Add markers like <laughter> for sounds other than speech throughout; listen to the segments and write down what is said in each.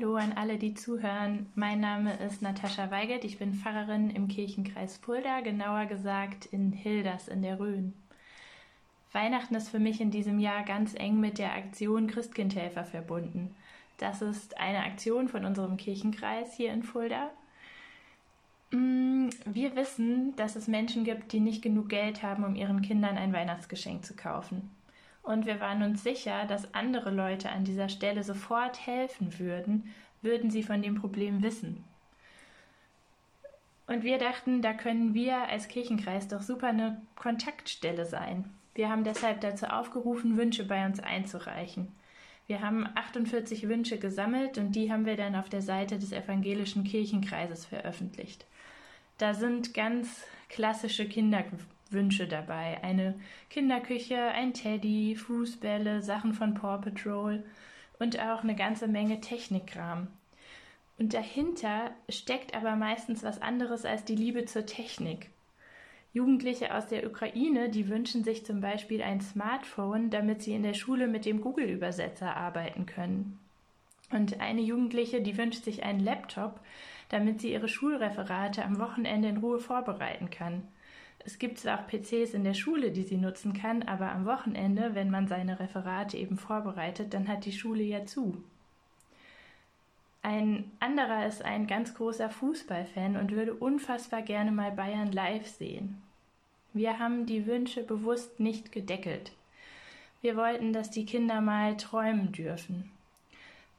Hallo an alle, die zuhören. Mein Name ist Natascha Weigelt. Ich bin Pfarrerin im Kirchenkreis Fulda, genauer gesagt in Hilders in der Rhön. Weihnachten ist für mich in diesem Jahr ganz eng mit der Aktion Christkindhelfer verbunden. Das ist eine Aktion von unserem Kirchenkreis hier in Fulda. Mm, wir wissen, dass es Menschen gibt, die nicht genug Geld haben, um ihren Kindern ein Weihnachtsgeschenk zu kaufen. Und wir waren uns sicher, dass andere Leute an dieser Stelle sofort helfen würden, würden sie von dem Problem wissen. Und wir dachten, da können wir als Kirchenkreis doch super eine Kontaktstelle sein. Wir haben deshalb dazu aufgerufen, Wünsche bei uns einzureichen. Wir haben 48 Wünsche gesammelt und die haben wir dann auf der Seite des evangelischen Kirchenkreises veröffentlicht. Da sind ganz klassische Kinderwünsche dabei. Eine Kinderküche, ein Teddy, Fußbälle, Sachen von Paw Patrol und auch eine ganze Menge Technikkram. Und dahinter steckt aber meistens was anderes als die Liebe zur Technik. Jugendliche aus der Ukraine, die wünschen sich zum Beispiel ein Smartphone, damit sie in der Schule mit dem Google-Übersetzer arbeiten können. Und eine Jugendliche, die wünscht sich einen Laptop, damit sie ihre Schulreferate am Wochenende in Ruhe vorbereiten kann. Es gibt zwar auch PCs in der Schule, die sie nutzen kann, aber am Wochenende, wenn man seine Referate eben vorbereitet, dann hat die Schule ja zu. Ein anderer ist ein ganz großer Fußballfan und würde unfassbar gerne mal Bayern live sehen. Wir haben die Wünsche bewusst nicht gedeckelt. Wir wollten, dass die Kinder mal träumen dürfen.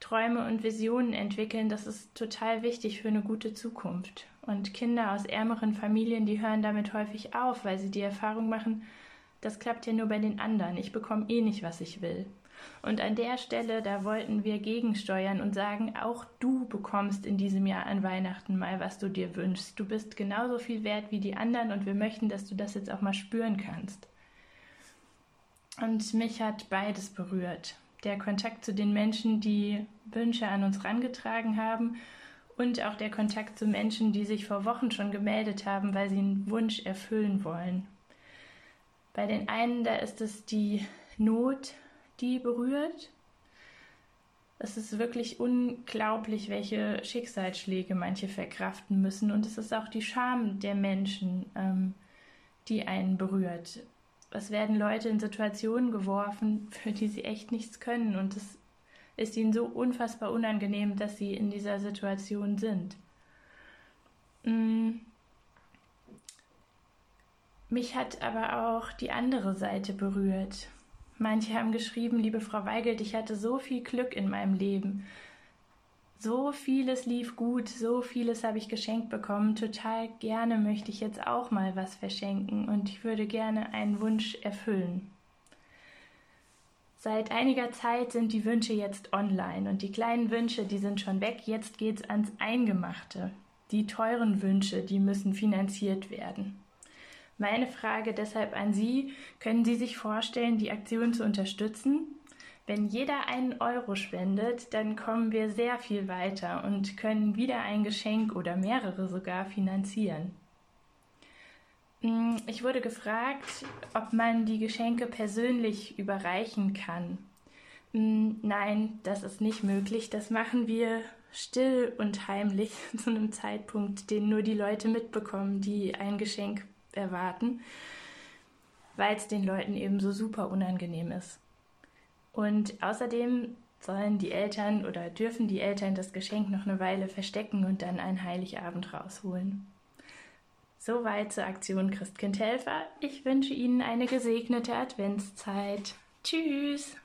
Träume und Visionen entwickeln, das ist total wichtig für eine gute Zukunft. Und Kinder aus ärmeren Familien, die hören damit häufig auf, weil sie die Erfahrung machen, das klappt ja nur bei den anderen, ich bekomme eh nicht, was ich will. Und an der Stelle, da wollten wir gegensteuern und sagen, auch du bekommst in diesem Jahr an Weihnachten mal, was du dir wünschst. Du bist genauso viel wert wie die anderen und wir möchten, dass du das jetzt auch mal spüren kannst. Und mich hat beides berührt. Der Kontakt zu den Menschen, die Wünsche an uns rangetragen haben und auch der Kontakt zu Menschen, die sich vor Wochen schon gemeldet haben, weil sie einen Wunsch erfüllen wollen. Bei den einen, da ist es die Not, die berührt. Es ist wirklich unglaublich, welche Schicksalsschläge manche verkraften müssen. Und es ist auch die Scham der Menschen, ähm, die einen berührt. Es werden Leute in Situationen geworfen, für die sie echt nichts können. Und es ist ihnen so unfassbar unangenehm, dass sie in dieser Situation sind. Mm. Mich hat aber auch die andere Seite berührt. Manche haben geschrieben, liebe Frau Weigelt, ich hatte so viel Glück in meinem Leben. So vieles lief gut, so vieles habe ich geschenkt bekommen. Total gerne möchte ich jetzt auch mal was verschenken und ich würde gerne einen Wunsch erfüllen. Seit einiger Zeit sind die Wünsche jetzt online und die kleinen Wünsche, die sind schon weg. Jetzt geht's ans Eingemachte. Die teuren Wünsche, die müssen finanziert werden. Meine Frage deshalb an Sie, können Sie sich vorstellen, die Aktion zu unterstützen? Wenn jeder einen Euro spendet, dann kommen wir sehr viel weiter und können wieder ein Geschenk oder mehrere sogar finanzieren. Hm, ich wurde gefragt, ob man die Geschenke persönlich überreichen kann. Hm, nein, das ist nicht möglich. Das machen wir still und heimlich <laughs> zu einem Zeitpunkt, den nur die Leute mitbekommen, die ein Geschenk erwarten, weil es den Leuten eben so super unangenehm ist. Und außerdem sollen die Eltern oder dürfen die Eltern das Geschenk noch eine Weile verstecken und dann einen Heiligabend rausholen. Soweit zur Aktion Christkindhelfer. Ich wünsche Ihnen eine gesegnete Adventszeit. Tschüss!